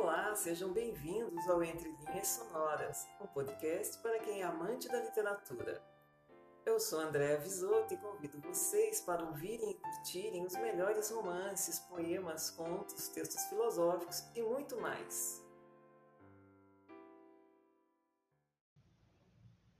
Olá, sejam bem-vindos ao Entre Linhas Sonoras, um podcast para quem é amante da literatura. Eu sou Andréa Visoto e convido vocês para ouvirem e curtirem os melhores romances, poemas, contos, textos filosóficos e muito mais.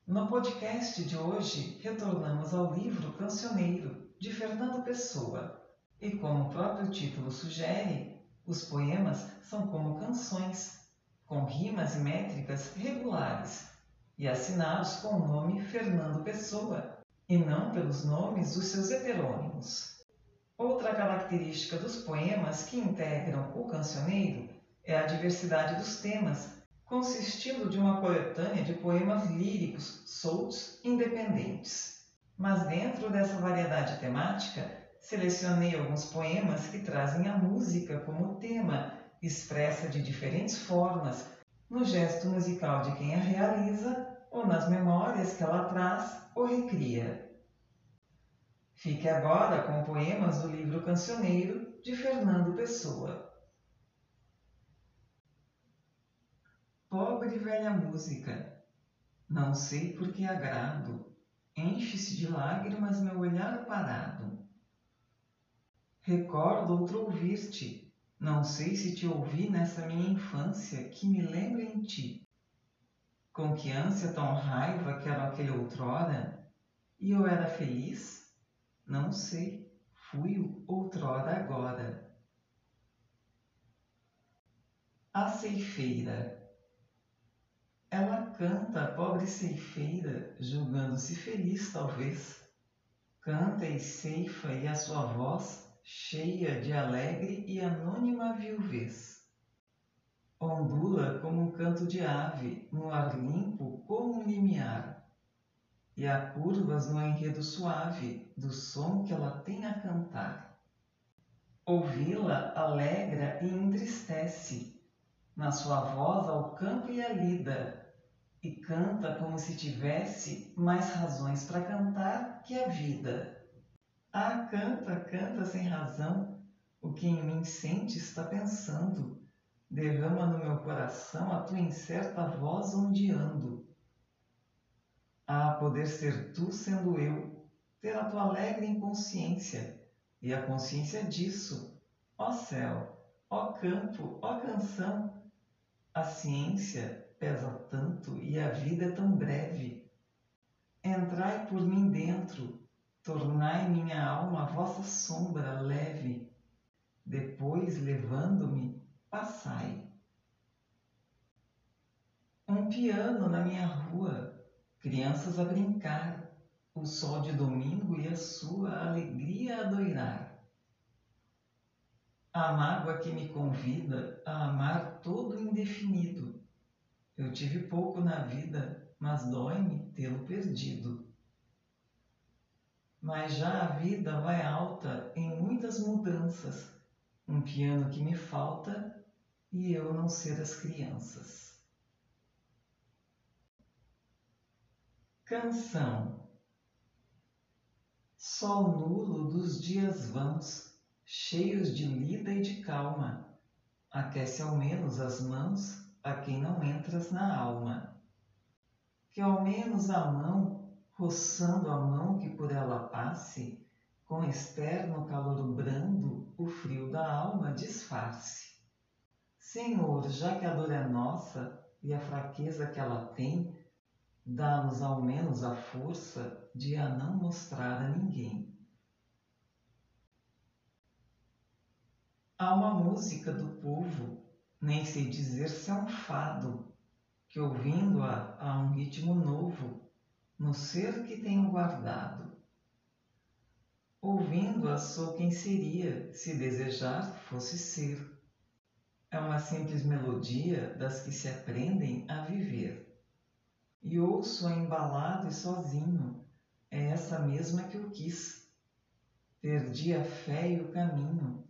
No podcast de hoje, retornamos ao livro Cancioneiro, de Fernando Pessoa. E como o próprio título sugere, os poemas são como canções, com rimas e métricas regulares e assinados com o nome Fernando Pessoa, e não pelos nomes dos seus heterônimos. Outra característica dos poemas que integram o cancioneiro é a diversidade dos temas, consistindo de uma coletânea de poemas líricos, soltos, independentes. Mas dentro dessa variedade temática, selecionei alguns poemas que trazem a música como tema, expressa de diferentes formas, no gesto musical de quem a realiza ou nas memórias que ela traz ou recria. Fique agora com poemas do livro Cancioneiro de Fernando Pessoa. Pobre velha música, não sei por que agrado, enche-se de lágrimas meu olhar parado Recordo outro ouvir-te, não sei se te ouvi nessa minha infância que me lembra em ti. Com que ânsia tão raiva quero aquele outrora, e eu era feliz? Não sei, fui outrora agora. A ceifeira. Ela canta, pobre ceifeira, julgando-se feliz, talvez. Canta e ceifa, e a sua voz cheia de alegre e anônima viuvez. Ondula como um canto de ave, no ar limpo como um limiar, e há curvas no enredo suave do som que ela tem a cantar. Ouvi-la alegra e entristece, na sua voz ao canto e a lida, e canta como se tivesse mais razões para cantar que a vida. Ah, canta, canta sem razão. O que em mim sente está pensando. Derrama no meu coração a tua incerta voz ondeando. Ah, poder ser tu sendo eu, ter a tua alegre inconsciência, e a consciência disso. Ó céu, ó campo, ó canção. A ciência pesa tanto e a vida é tão breve. Entrai por mim dentro, tornai minha alma a vossa sombra leve, depois, levando-me, passai. Um piano na minha rua, crianças a brincar, o sol de domingo e a sua alegria a doirar. A mágoa que me convida a amar todo indefinido. Eu tive pouco na vida, mas dói-me tê-lo perdido mas já a vida vai alta em muitas mudanças. Um piano que me falta e eu não ser as crianças. Canção Sol nulo dos dias vãos, cheios de lida e de calma, aquece ao menos as mãos a quem não entras na alma. Que ao menos a mão roçando a mão que por ela passe, com externo calor brando, o frio da alma disfarce. Senhor, já que a dor é nossa e a fraqueza que ela tem, dá-nos ao menos a força de a não mostrar a ninguém. Há uma música do povo, nem sei dizer se é um fado, que ouvindo-a há um ritmo novo no ser que tenho guardado. Ouvindo-a sou quem seria, se desejar fosse ser. É uma simples melodia das que se aprendem a viver. E ouço-a embalado e sozinho, é essa mesma que eu quis. Perdi a fé e o caminho,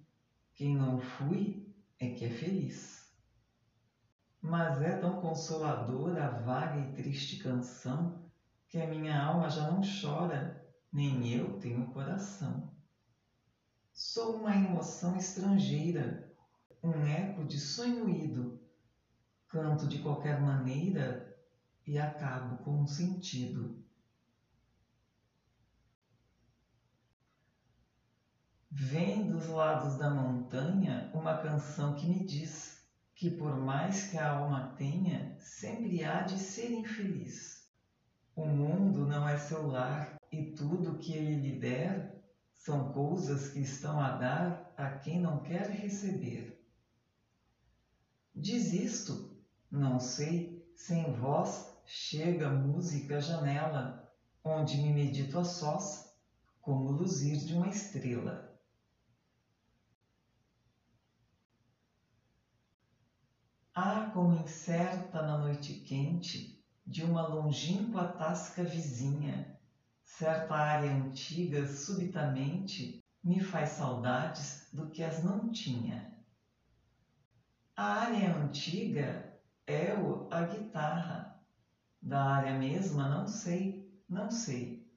quem não fui é que é feliz. Mas é tão consoladora a vaga e triste canção que a minha alma já não chora, nem eu tenho coração. Sou uma emoção estrangeira, um eco de sonho ido, canto de qualquer maneira e acabo com um sentido. Vem dos lados da montanha uma canção que me diz que, por mais que a alma tenha, sempre há de ser infeliz. O mundo não é seu lar e tudo que ele lhe der são coisas que estão a dar a quem não quer receber. Diz isto, não sei, sem voz chega música à janela, onde me medito a sós, como luzir de uma estrela. Ah, como incerta na noite quente de uma longínqua tasca vizinha, certa área antiga subitamente me faz saudades do que as não tinha. A área antiga é o a guitarra. Da área mesma não sei, não sei.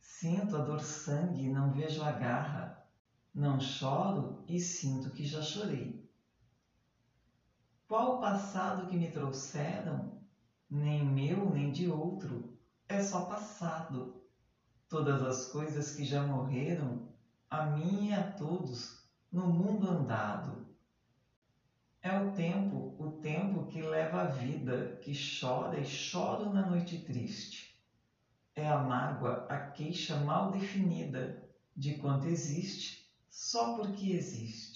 Sinto a dor sangue, não vejo a garra. Não choro e sinto que já chorei. Qual o passado que me trouxeram? Nem meu, nem de outro. É só passado todas as coisas que já morreram, a mim e a todos, no mundo andado. É o tempo, o tempo que leva a vida, que chora e chora na noite triste. É a mágoa, a queixa mal definida de quanto existe, só porque existe.